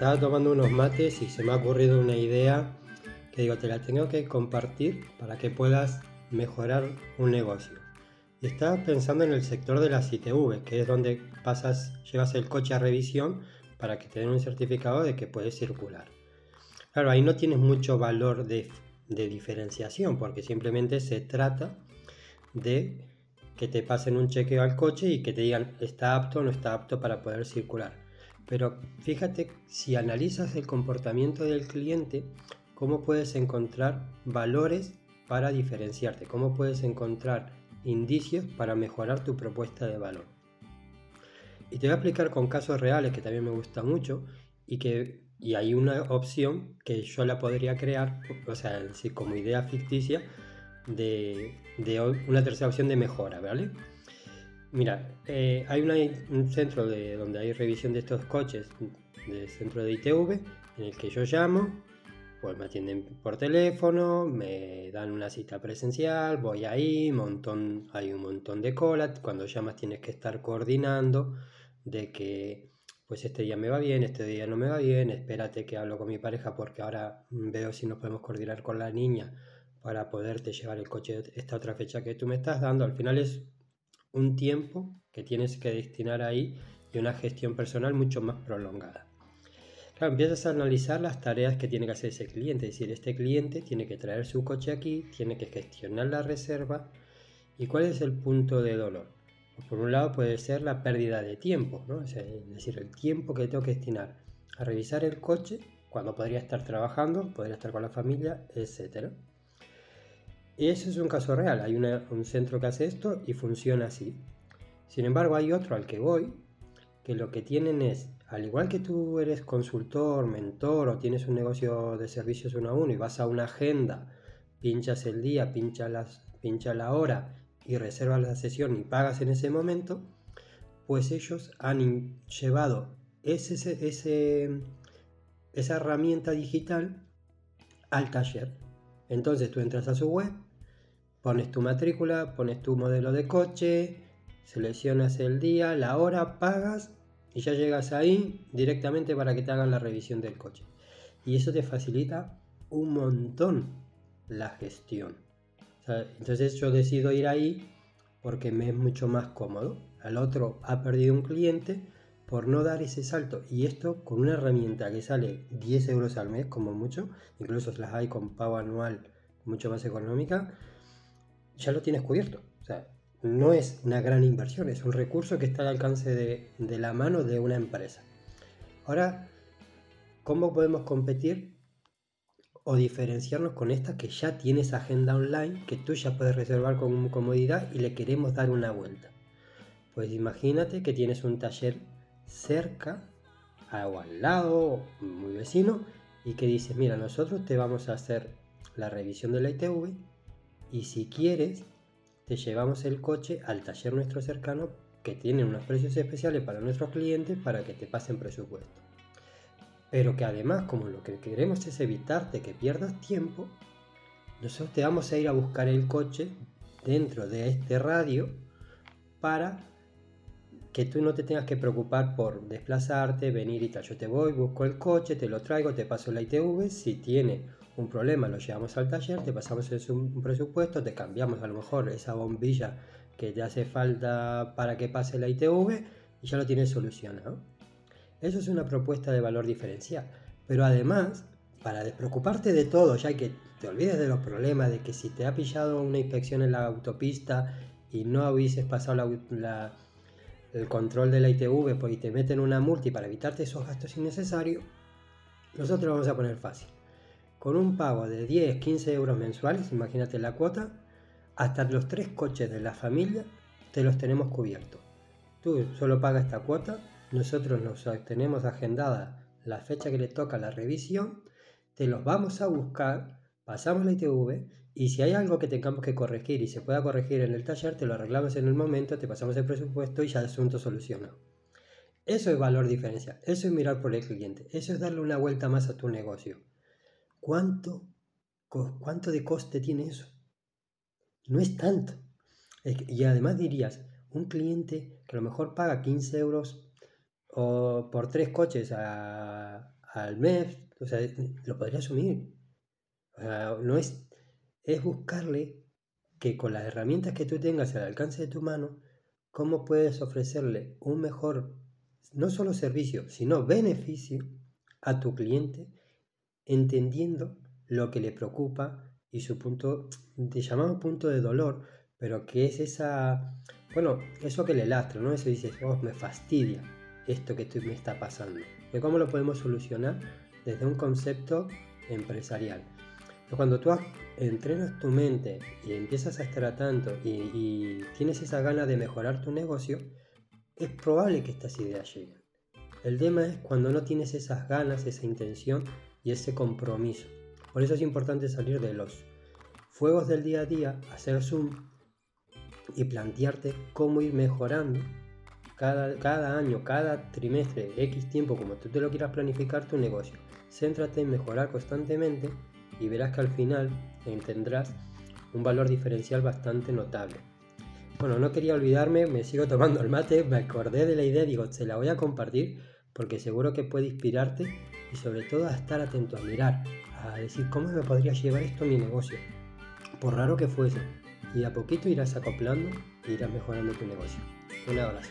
estaba tomando unos mates y se me ha ocurrido una idea que digo, te la tengo que compartir para que puedas mejorar un negocio. Y estaba pensando en el sector de las ITV, que es donde pasas, llevas el coche a revisión para que te den un certificado de que puedes circular. Claro, ahí no tienes mucho valor de, de diferenciación, porque simplemente se trata de que te pasen un chequeo al coche y que te digan está apto o no está apto para poder circular. Pero fíjate, si analizas el comportamiento del cliente, cómo puedes encontrar valores para diferenciarte, cómo puedes encontrar indicios para mejorar tu propuesta de valor. Y te voy a explicar con casos reales que también me gusta mucho y que y hay una opción que yo la podría crear, o sea, como idea ficticia de, una tercera opción de mejora, ¿vale? Mira, eh, hay un centro de, donde hay revisión de estos coches, del centro de ITV, en el que yo llamo, pues me atienden por teléfono, me dan una cita presencial, voy ahí, montón, hay un montón de cola, cuando llamas tienes que estar coordinando de que pues este día me va bien, este día no me va bien, espérate que hablo con mi pareja porque ahora veo si nos podemos coordinar con la niña para poderte llevar el coche esta otra fecha que tú me estás dando. Al final es un tiempo que tienes que destinar ahí y una gestión personal mucho más prolongada empiezas a analizar las tareas que tiene que hacer ese cliente. Es decir, este cliente tiene que traer su coche aquí, tiene que gestionar la reserva. ¿Y cuál es el punto de dolor? Pues por un lado puede ser la pérdida de tiempo, es decir, el tiempo que tengo que destinar a revisar el coche cuando podría estar trabajando, podría estar con la familia, etc. Y eso es un caso real. Hay un centro que hace esto y funciona así. Sin embargo, hay otro al que voy que lo que tienen es al igual que tú eres consultor, mentor o tienes un negocio de servicios uno a uno y vas a una agenda, pinchas el día, pincha, las, pincha la hora y reservas la sesión y pagas en ese momento, pues ellos han llevado ese, ese, esa herramienta digital al taller. Entonces tú entras a su web, pones tu matrícula, pones tu modelo de coche, seleccionas el día, la hora, pagas y ya llegas ahí directamente para que te hagan la revisión del coche. Y eso te facilita un montón la gestión. entonces yo decido ir ahí porque me es mucho más cómodo. Al otro ha perdido un cliente por no dar ese salto. Y esto con una herramienta que sale 10 euros al mes como mucho, incluso las hay con pago anual mucho más económica, ya lo tienes cubierto. O sea, no es una gran inversión, es un recurso que está al alcance de, la mano de una empresa. Ahora, ¿cómo podemos competir o diferenciarnos con esta que ya tienes agenda online, que tú ya puedes reservar con comodidad y le queremos dar una vuelta? Pues imagínate que tienes un taller cerca o al lado, muy vecino, y que dices, mira, nosotros te vamos a hacer la revisión de la ITV y si quieres te llevamos el coche al taller nuestro cercano que tiene unos precios especiales para nuestros clientes para que te pasen presupuesto. Pero que además, como lo que queremos es evitarte que pierdas tiempo, nosotros te vamos a ir a buscar el coche dentro de este radio para que tú no te tengas que preocupar por desplazarte, venir y tal. Yo te voy, busco el coche, te lo traigo, te paso la ITV. Si tiene un problema, lo llevamos al taller, te pasamos un presupuesto, te cambiamos a lo mejor esa bombilla que te hace falta para que pase la ITV y ya lo tienes solucionado. Eso es una propuesta de valor diferencial. Pero además, para despreocuparte de todo, ya que te olvides de los problemas, de que si te ha pillado una inspección en la autopista y no hubieses pasado el control de la ITV pues, y te meten una multa para evitarte esos gastos innecesarios, nosotros lo vamos a poner fácil con un pago de 10, 15 euros mensuales, imagínate la cuota, hasta los tres coches de la familia te los tenemos cubiertos. Tú solo pagas esta cuota, nosotros nos tenemos agendada la fecha que le toca la revisión, te los vamos a buscar, pasamos la ITV y si hay algo que tengamos que corregir y se pueda corregir en el taller, te lo arreglamos en el momento, te pasamos el presupuesto y ya el asunto solucionado. Eso es valor diferencial, eso es mirar por el cliente, eso es darle una vuelta más a tu negocio. ¿Cuánto, cuánto de coste tiene eso? No es tanto. Y además dirías, un cliente que a lo mejor paga 15 euros o por tres coches a, al mes, o sea, lo podría asumir. no es, es buscarle que con las herramientas que tú tengas al alcance de tu mano, cómo puedes ofrecerle un mejor, no solo servicio, sino beneficio a tu cliente, entendiendo lo que le preocupa y su punto, te llamamos punto de dolor, pero que es esa, bueno, eso que le lastra, ¿no? Eso dices, oh, me fastidia esto que me está pasando. ¿Y cómo lo podemos solucionar? Desde un concepto empresarial. Cuando tú entrenas tu mente y empiezas a estar atento y, y tienes esa gana de mejorar tu negocio, es probable que estas ideas lleguen. El tema es cuando no tienes esas ganas, esa intención y ese compromiso. Por eso es importante salir de los fuegos del día a día, hacer zoom y plantearte cómo ir mejorando cada, cada año, cada trimestre, X tiempo, como tú te lo quieras planificar tu negocio. Céntrate en mejorar constantemente y verás que al final tendrás un valor diferencial bastante notable. Bueno, no quería olvidarme, me sigo tomando el mate, me acordé de la idea, digo, se la voy a compartir porque seguro que puede inspirarte y sobre todo a estar atento, a mirar, a decir cómo me podría llevar esto a mi negocio, por raro que fuese, y a poquito irás acoplando e irás mejorando tu negocio. Un abrazo.